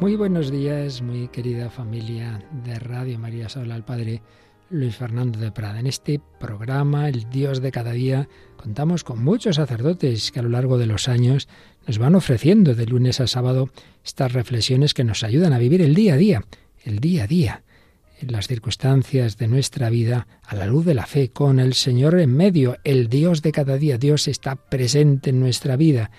Muy buenos días, muy querida familia de Radio María. Habla el Padre Luis Fernando de Prada. En este programa, El Dios de cada día, contamos con muchos sacerdotes que a lo largo de los años nos van ofreciendo de lunes a sábado estas reflexiones que nos ayudan a vivir el día a día, el día a día, en las circunstancias de nuestra vida, a la luz de la fe, con el Señor en medio, el Dios de cada día. Dios está presente en nuestra vida.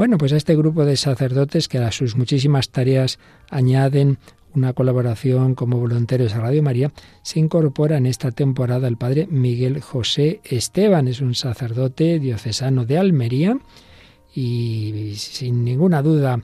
Bueno, pues a este grupo de sacerdotes que a sus muchísimas tareas añaden una colaboración como voluntarios a Radio María, se incorpora en esta temporada el padre Miguel José Esteban. Es un sacerdote diocesano de Almería y sin ninguna duda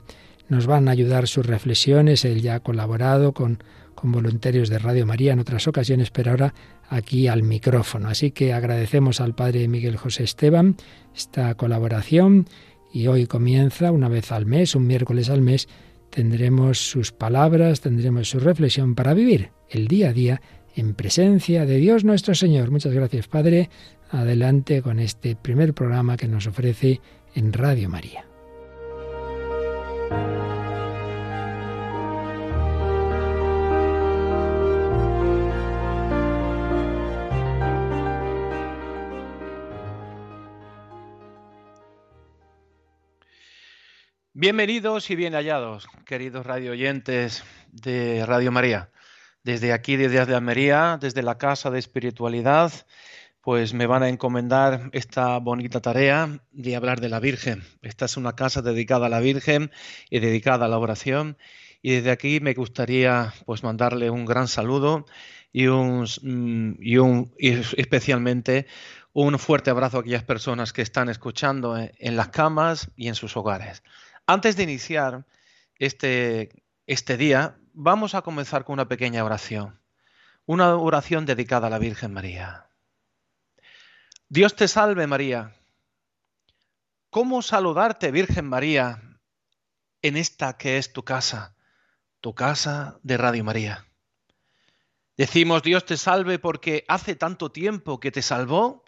nos van a ayudar sus reflexiones. Él ya ha colaborado con, con voluntarios de Radio María en otras ocasiones, pero ahora aquí al micrófono. Así que agradecemos al padre Miguel José Esteban esta colaboración y hoy comienza una vez al mes, un miércoles al mes, tendremos sus palabras, tendremos su reflexión para vivir el día a día en presencia de Dios nuestro Señor. Muchas gracias, Padre. Adelante con este primer programa que nos ofrece en Radio María. Bienvenidos y bien hallados, queridos radio oyentes de Radio María. Desde aquí, desde Almería, desde la Casa de Espiritualidad, pues me van a encomendar esta bonita tarea de hablar de la Virgen. Esta es una casa dedicada a la Virgen y dedicada a la oración. Y desde aquí me gustaría pues mandarle un gran saludo y un, mm, y un especialmente un fuerte abrazo a aquellas personas que están escuchando en las camas y en sus hogares. Antes de iniciar este, este día, vamos a comenzar con una pequeña oración, una oración dedicada a la Virgen María. Dios te salve María. ¿Cómo saludarte, Virgen María, en esta que es tu casa, tu casa de Radio María? Decimos Dios te salve porque hace tanto tiempo que te salvó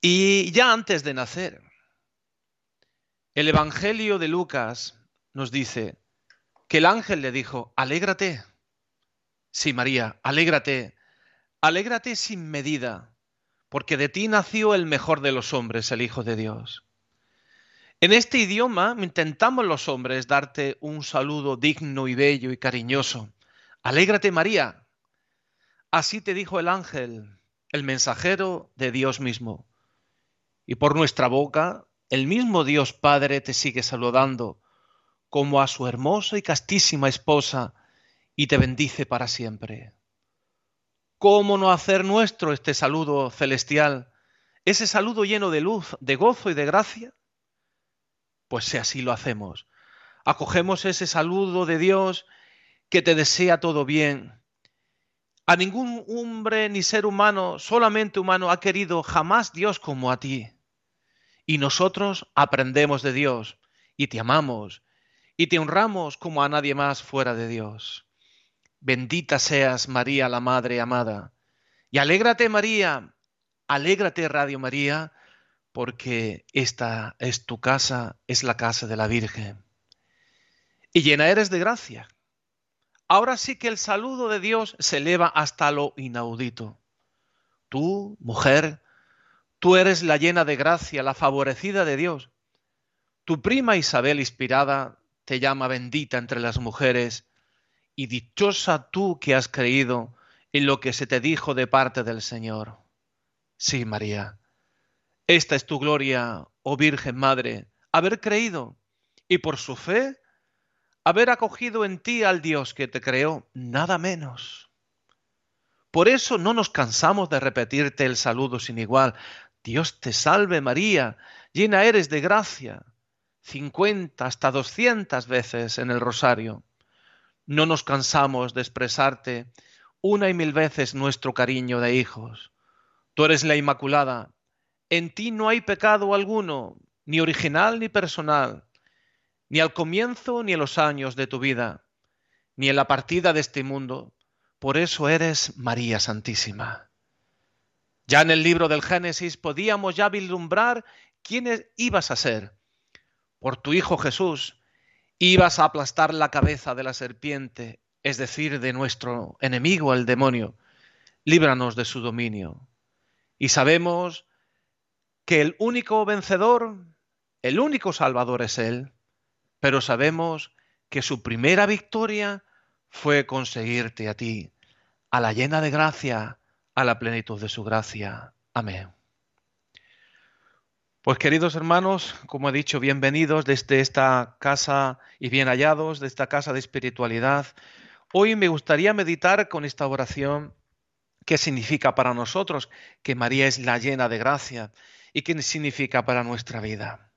y ya antes de nacer el Evangelio de Lucas nos dice que el ángel le dijo, alégrate. Sí, María, alégrate, alégrate sin medida, porque de ti nació el mejor de los hombres, el Hijo de Dios. En este idioma intentamos los hombres darte un saludo digno y bello y cariñoso. Alégrate María. Así te dijo el ángel, el mensajero de Dios mismo. Y por nuestra boca el mismo Dios Padre te sigue saludando como a su hermosa y castísima esposa y te bendice para siempre. ¿Cómo no hacer nuestro este saludo celestial, ese saludo lleno de luz, de gozo y de gracia? Pues si así lo hacemos, acogemos ese saludo de Dios que te desea todo bien. A ningún hombre ni ser humano, solamente humano, ha querido jamás Dios como a ti y nosotros aprendemos de Dios y te amamos y te honramos como a nadie más fuera de Dios. Bendita seas María, la Madre amada. Y alégrate María, alégrate Radio María, porque esta es tu casa, es la casa de la Virgen. Y llena eres de gracia. Ahora sí que el saludo de Dios se eleva hasta lo inaudito. Tú, mujer, Tú eres la llena de gracia, la favorecida de Dios. Tu prima Isabel inspirada te llama bendita entre las mujeres, y dichosa tú que has creído en lo que se te dijo de parte del Señor. Sí, María, esta es tu gloria, oh Virgen Madre, haber creído, y por su fe, haber acogido en ti al Dios que te creó, nada menos. Por eso no nos cansamos de repetirte el saludo sin igual, Dios te salve María, llena eres de gracia, cincuenta hasta doscientas veces en el rosario. No nos cansamos de expresarte una y mil veces nuestro cariño de hijos. Tú eres la Inmaculada, en ti no hay pecado alguno, ni original ni personal, ni al comienzo ni en los años de tu vida, ni en la partida de este mundo. Por eso eres María Santísima. Ya en el libro del Génesis podíamos ya vislumbrar quién ibas a ser por tu Hijo Jesús ibas a aplastar la cabeza de la serpiente, es decir, de nuestro enemigo, el demonio. Líbranos de su dominio. Y sabemos que el único vencedor, el único salvador es Él, pero sabemos que su primera victoria fue conseguirte a ti, a la llena de gracia, a la plenitud de su gracia. Amén. Pues queridos hermanos, como he dicho, bienvenidos desde esta casa y bien hallados de esta casa de espiritualidad. Hoy me gustaría meditar con esta oración qué significa para nosotros que María es la llena de gracia y qué significa para nuestra vida.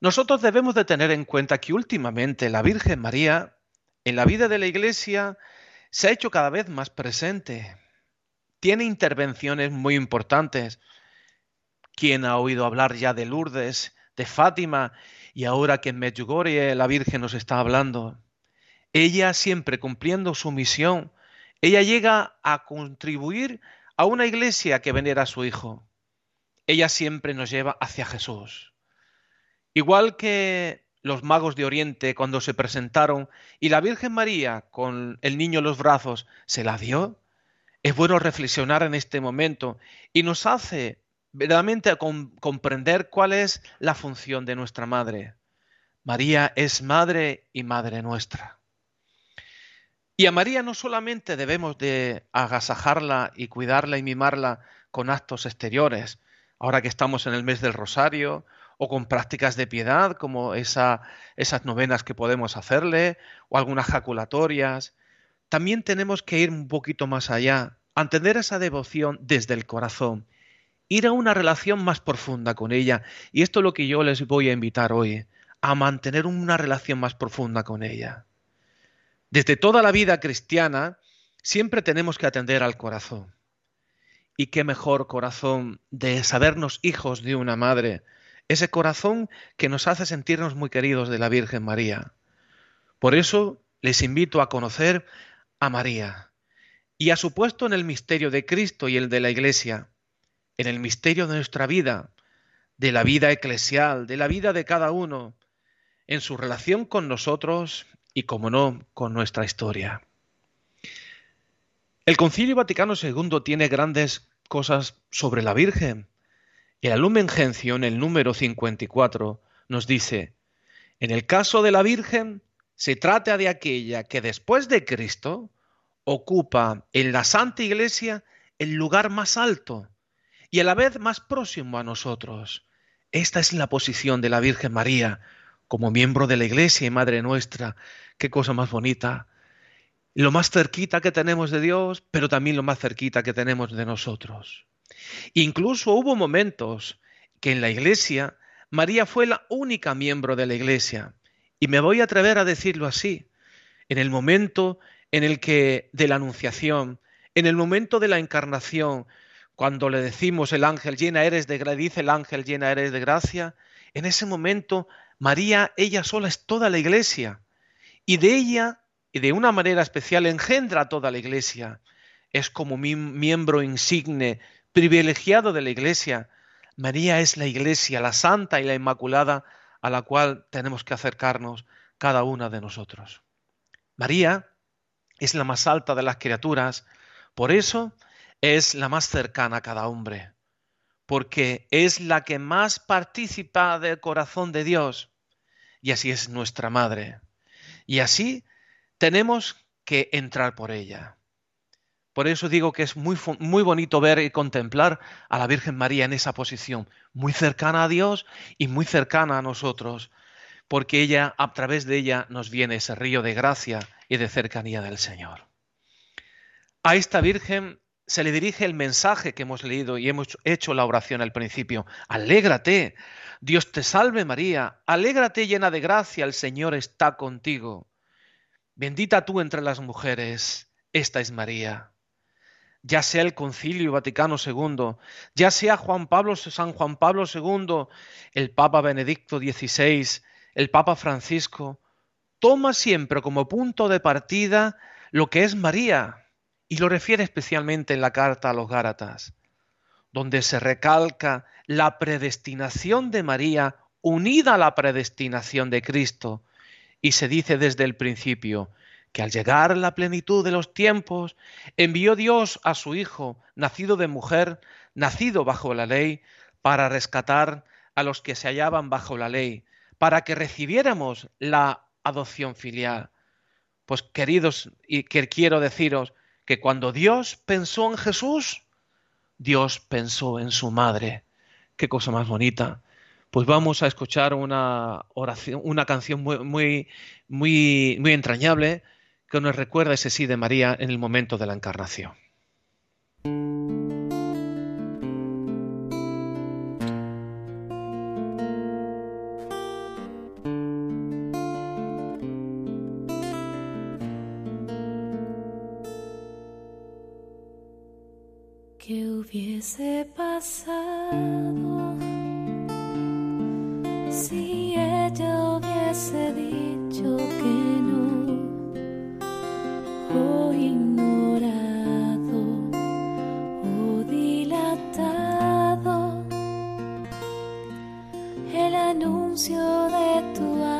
Nosotros debemos de tener en cuenta que últimamente la Virgen María en la vida de la Iglesia se ha hecho cada vez más presente. Tiene intervenciones muy importantes. ¿Quién ha oído hablar ya de Lourdes, de Fátima y ahora que en Medjugorje la Virgen nos está hablando? Ella siempre cumpliendo su misión, ella llega a contribuir a una iglesia que venera a su Hijo. Ella siempre nos lleva hacia Jesús. Igual que los magos de Oriente cuando se presentaron y la Virgen María con el niño en los brazos se la dio, es bueno reflexionar en este momento y nos hace verdaderamente comprender cuál es la función de nuestra madre. María es madre y madre nuestra. Y a María no solamente debemos de agasajarla y cuidarla y mimarla con actos exteriores, ahora que estamos en el mes del rosario o con prácticas de piedad, como esa, esas novenas que podemos hacerle, o algunas jaculatorias. También tenemos que ir un poquito más allá, entender esa devoción desde el corazón, ir a una relación más profunda con ella. Y esto es lo que yo les voy a invitar hoy, a mantener una relación más profunda con ella. Desde toda la vida cristiana, siempre tenemos que atender al corazón. Y qué mejor corazón de sabernos hijos de una madre, ese corazón que nos hace sentirnos muy queridos de la Virgen María. Por eso les invito a conocer a María y a su puesto en el misterio de Cristo y el de la Iglesia, en el misterio de nuestra vida, de la vida eclesial, de la vida de cada uno, en su relación con nosotros y, como no, con nuestra historia. El Concilio Vaticano II tiene grandes cosas sobre la Virgen, el Lumen Gentium, el número 54, nos dice, en el caso de la Virgen, se trata de aquella que después de Cristo ocupa en la Santa Iglesia el lugar más alto y a la vez más próximo a nosotros. Esta es la posición de la Virgen María como miembro de la Iglesia y Madre nuestra. Qué cosa más bonita. Lo más cerquita que tenemos de Dios, pero también lo más cerquita que tenemos de nosotros. Incluso hubo momentos que en la iglesia María fue la única miembro de la iglesia. Y me voy a atrever a decirlo así. En el momento en el que de la anunciación, en el momento de la encarnación, cuando le decimos el ángel llena eres de gracia, dice el ángel llena eres de gracia, en ese momento María, ella sola es toda la iglesia. Y de ella, y de una manera especial, engendra toda la iglesia. Es como miembro insigne privilegiado de la Iglesia. María es la Iglesia, la Santa y la Inmaculada, a la cual tenemos que acercarnos cada una de nosotros. María es la más alta de las criaturas, por eso es la más cercana a cada hombre, porque es la que más participa del corazón de Dios, y así es nuestra madre. Y así tenemos que entrar por ella. Por eso digo que es muy, muy bonito ver y contemplar a la Virgen María en esa posición, muy cercana a Dios y muy cercana a nosotros, porque ella, a través de ella, nos viene ese río de gracia y de cercanía del Señor. A esta Virgen se le dirige el mensaje que hemos leído y hemos hecho la oración al principio. Alégrate, Dios te salve María, alégrate llena de gracia, el Señor está contigo. Bendita tú entre las mujeres, esta es María ya sea el Concilio Vaticano II, ya sea Juan Pablo, San Juan Pablo II, el Papa Benedicto XVI, el Papa Francisco, toma siempre como punto de partida lo que es María y lo refiere especialmente en la carta a los Gálatas, donde se recalca la predestinación de María unida a la predestinación de Cristo. Y se dice desde el principio que al llegar la plenitud de los tiempos, envió Dios a su Hijo, nacido de mujer, nacido bajo la ley, para rescatar a los que se hallaban bajo la ley, para que recibiéramos la adopción filial. Pues queridos, y que quiero deciros que cuando Dios pensó en Jesús, Dios pensó en su madre. Qué cosa más bonita. Pues vamos a escuchar una oración, una canción muy, muy, muy, muy entrañable que nos recuerda ese sí de María en el momento de la encarnación. Anuncio de tu ángel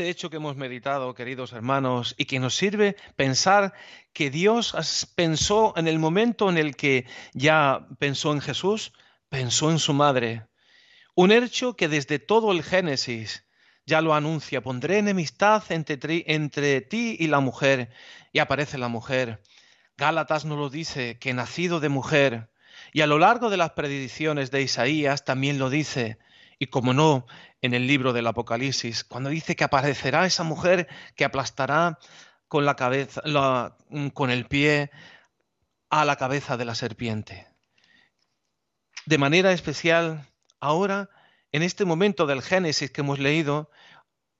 este hecho que hemos meditado, queridos hermanos, y que nos sirve pensar que Dios pensó en el momento en el que ya pensó en Jesús, pensó en su madre. Un hecho que desde todo el Génesis ya lo anuncia, pondré enemistad entre, entre ti y la mujer, y aparece la mujer. Gálatas nos lo dice, que nacido de mujer, y a lo largo de las predicciones de Isaías también lo dice, y como no, en el libro del Apocalipsis, cuando dice que aparecerá esa mujer que aplastará con la cabeza, mm, con el pie a la cabeza de la serpiente. De manera especial, ahora, en este momento del Génesis que hemos leído,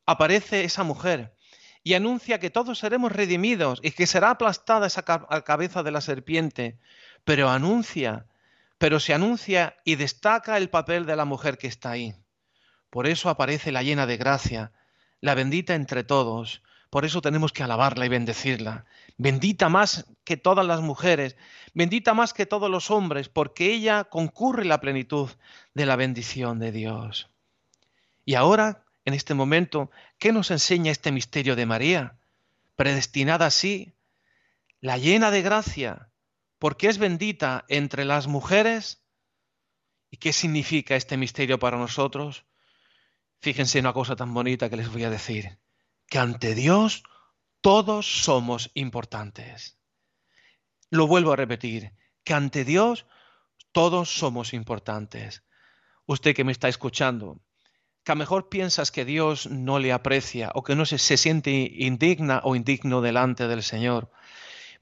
aparece esa mujer y anuncia que todos seremos redimidos y que será aplastada esa cabeza de la serpiente, pero anuncia pero se anuncia y destaca el papel de la mujer que está ahí. Por eso aparece la llena de gracia, la bendita entre todos. Por eso tenemos que alabarla y bendecirla. Bendita más que todas las mujeres, bendita más que todos los hombres, porque ella concurre la plenitud de la bendición de Dios. Y ahora, en este momento, ¿qué nos enseña este misterio de María? Predestinada así, la llena de gracia, porque es bendita entre las mujeres. ¿Y qué significa este misterio para nosotros? Fíjense una cosa tan bonita que les voy a decir, que ante Dios todos somos importantes. Lo vuelvo a repetir, que ante Dios todos somos importantes. Usted que me está escuchando, que a mejor piensas que Dios no le aprecia o que no se siente indigna o indigno delante del Señor.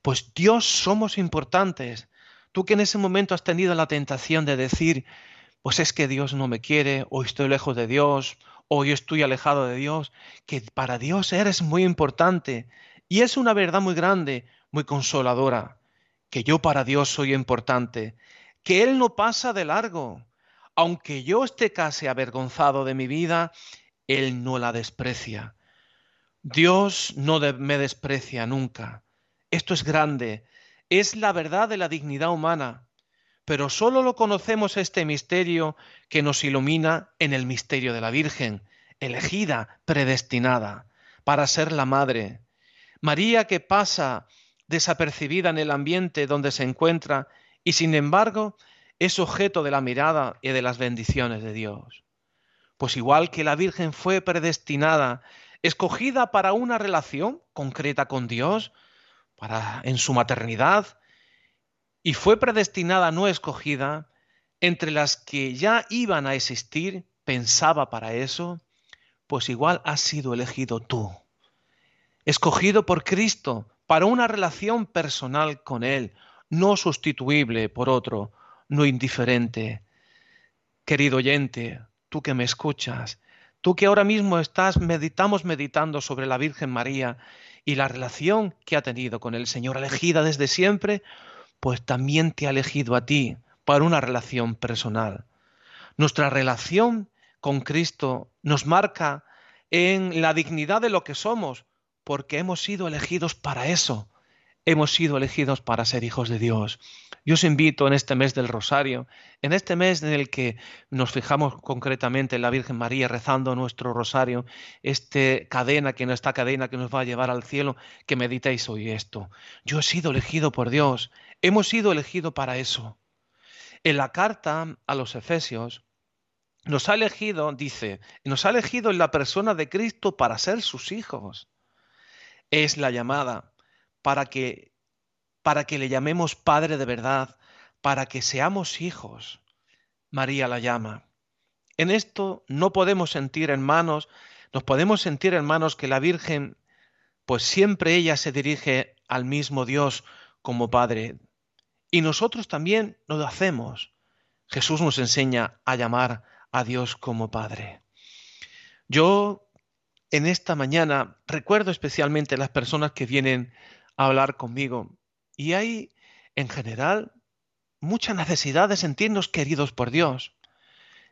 Pues Dios somos importantes. Tú que en ese momento has tenido la tentación de decir, pues es que Dios no me quiere, o estoy lejos de Dios, o yo estoy alejado de Dios, que para Dios eres muy importante. Y es una verdad muy grande, muy consoladora, que yo para Dios soy importante, que Él no pasa de largo. Aunque yo esté casi avergonzado de mi vida, Él no la desprecia. Dios no me desprecia nunca. Esto es grande, es la verdad de la dignidad humana, pero solo lo conocemos este misterio que nos ilumina en el misterio de la Virgen, elegida, predestinada, para ser la madre. María que pasa desapercibida en el ambiente donde se encuentra y sin embargo es objeto de la mirada y de las bendiciones de Dios. Pues igual que la Virgen fue predestinada, escogida para una relación concreta con Dios, para en su maternidad, y fue predestinada no escogida, entre las que ya iban a existir, pensaba para eso, pues igual has sido elegido tú, escogido por Cristo para una relación personal con Él, no sustituible por otro, no indiferente. Querido oyente, tú que me escuchas, tú que ahora mismo estás, meditamos meditando sobre la Virgen María y la relación que ha tenido con el Señor, elegida desde siempre, pues también te ha elegido a ti para una relación personal. Nuestra relación con Cristo nos marca en la dignidad de lo que somos, porque hemos sido elegidos para eso. Hemos sido elegidos para ser hijos de Dios. Yo os invito en este mes del Rosario, en este mes en el que nos fijamos concretamente en la Virgen María rezando nuestro Rosario, este cadena, que no esta cadena que nos va a llevar al cielo, que meditéis hoy esto. Yo he sido elegido por Dios, hemos sido elegidos para eso. En la carta a los Efesios, nos ha elegido, dice, nos ha elegido en la persona de Cristo para ser sus hijos. Es la llamada para que para que le llamemos Padre de verdad, para que seamos hijos. María la llama. En esto no podemos sentir hermanos, nos podemos sentir hermanos que la Virgen, pues siempre ella se dirige al mismo Dios como Padre. Y nosotros también lo hacemos. Jesús nos enseña a llamar a Dios como Padre. Yo en esta mañana recuerdo especialmente las personas que vienen hablar conmigo y hay en general mucha necesidad de sentirnos queridos por Dios.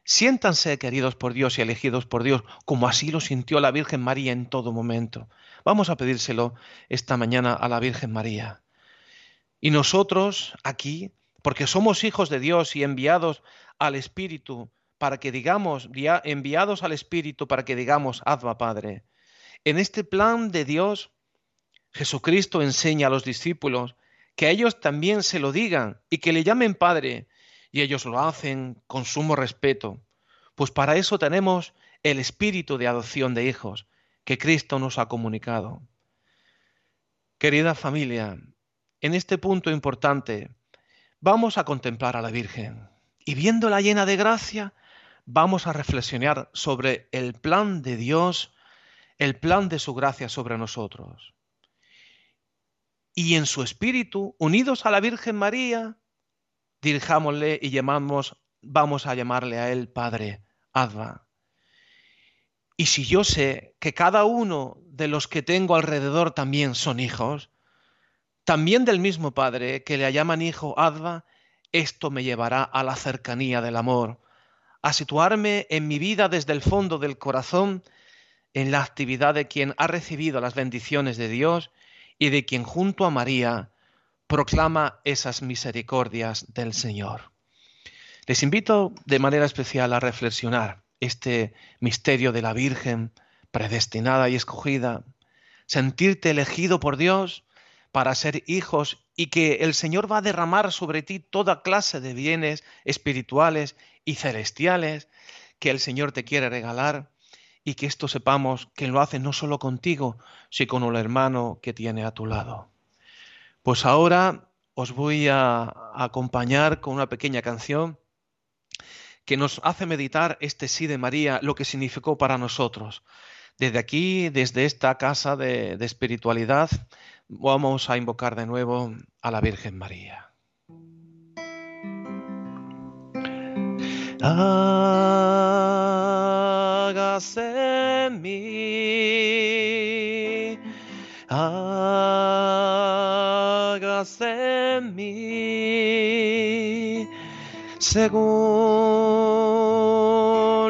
Siéntanse queridos por Dios y elegidos por Dios, como así lo sintió la Virgen María en todo momento. Vamos a pedírselo esta mañana a la Virgen María. Y nosotros aquí, porque somos hijos de Dios y enviados al Espíritu para que digamos, enviados al Espíritu para que digamos, Adva Padre. En este plan de Dios, Jesucristo enseña a los discípulos que a ellos también se lo digan y que le llamen Padre, y ellos lo hacen con sumo respeto, pues para eso tenemos el espíritu de adopción de hijos que Cristo nos ha comunicado. Querida familia, en este punto importante, vamos a contemplar a la Virgen y viéndola llena de gracia, vamos a reflexionar sobre el plan de Dios, el plan de su gracia sobre nosotros. Y en su espíritu, unidos a la Virgen María, dirijámosle y llamamos, vamos a llamarle a él Padre, Adva. Y si yo sé que cada uno de los que tengo alrededor también son hijos, también del mismo Padre que le llaman hijo Adva, esto me llevará a la cercanía del amor, a situarme en mi vida desde el fondo del corazón en la actividad de quien ha recibido las bendiciones de Dios y de quien junto a María proclama esas misericordias del Señor. Les invito de manera especial a reflexionar este misterio de la Virgen predestinada y escogida, sentirte elegido por Dios para ser hijos y que el Señor va a derramar sobre ti toda clase de bienes espirituales y celestiales que el Señor te quiere regalar y que esto sepamos que lo hace no solo contigo, sino con el hermano que tiene a tu lado. Pues ahora os voy a acompañar con una pequeña canción que nos hace meditar este sí de María, lo que significó para nosotros. Desde aquí, desde esta casa de, de espiritualidad, Vamos a invocar de nuevo a la Virgen María. Hágase en mí, hágase en mí según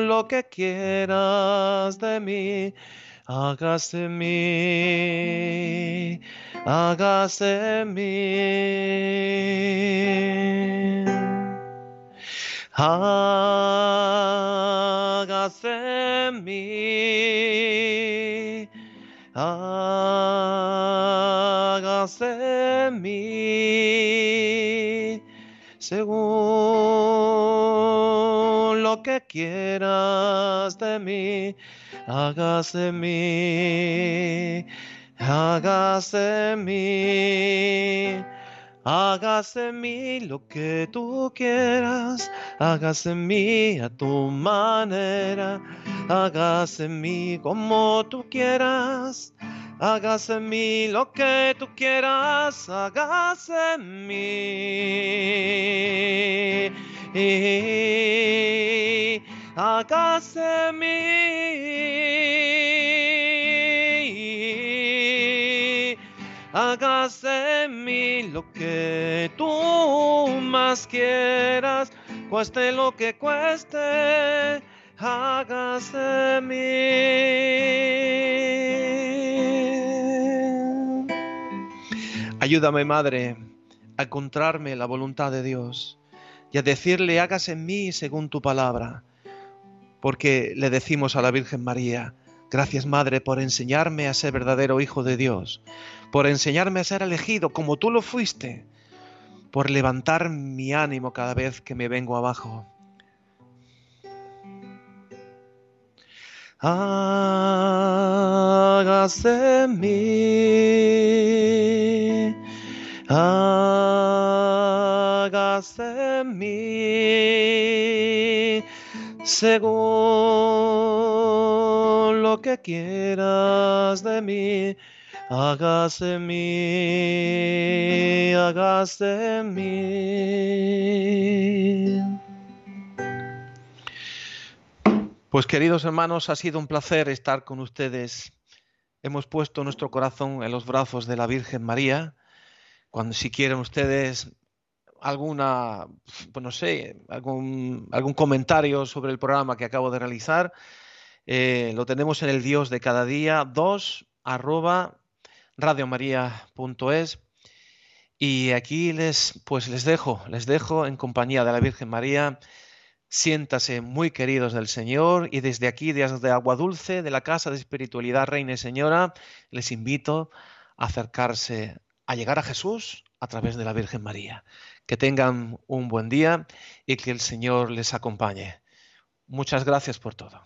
lo que quieras de mí, hágase en mí, hágase en mí. Hágase hágase en mí, según lo que quieras de mí, hágase en mí, hágase en mí. Hágase en mí lo que tú quieras, hágase en mí a tu manera, hágase en mí como tú quieras, hágase en mí lo que tú quieras, hágase en mí. Hágase en mí. Quieras, cueste lo que cueste, hágase en mí. Ayúdame, Madre, a encontrarme la voluntad de Dios y a decirle, hágase en mí según tu palabra, porque le decimos a la Virgen María, gracias Madre por enseñarme a ser verdadero Hijo de Dios, por enseñarme a ser elegido como tú lo fuiste, por levantar mi ánimo cada vez que me vengo abajo. Hágase en según lo que quieras de mí, hágase mí, hágase mí. Pues queridos hermanos, ha sido un placer estar con ustedes. Hemos puesto nuestro corazón en los brazos de la Virgen María. Cuando si quieren ustedes alguna, pues no sé, algún, algún comentario sobre el programa que acabo de realizar, eh, lo tenemos en el Dios de cada día 2 arroba radiomaria.es y aquí les pues les dejo, les dejo en compañía de la Virgen María. Siéntase muy queridos del Señor y desde aquí, desde Agua Dulce, de la Casa de Espiritualidad Reina y Señora, les invito a acercarse, a llegar a Jesús a través de la Virgen María. Que tengan un buen día y que el Señor les acompañe. Muchas gracias por todo.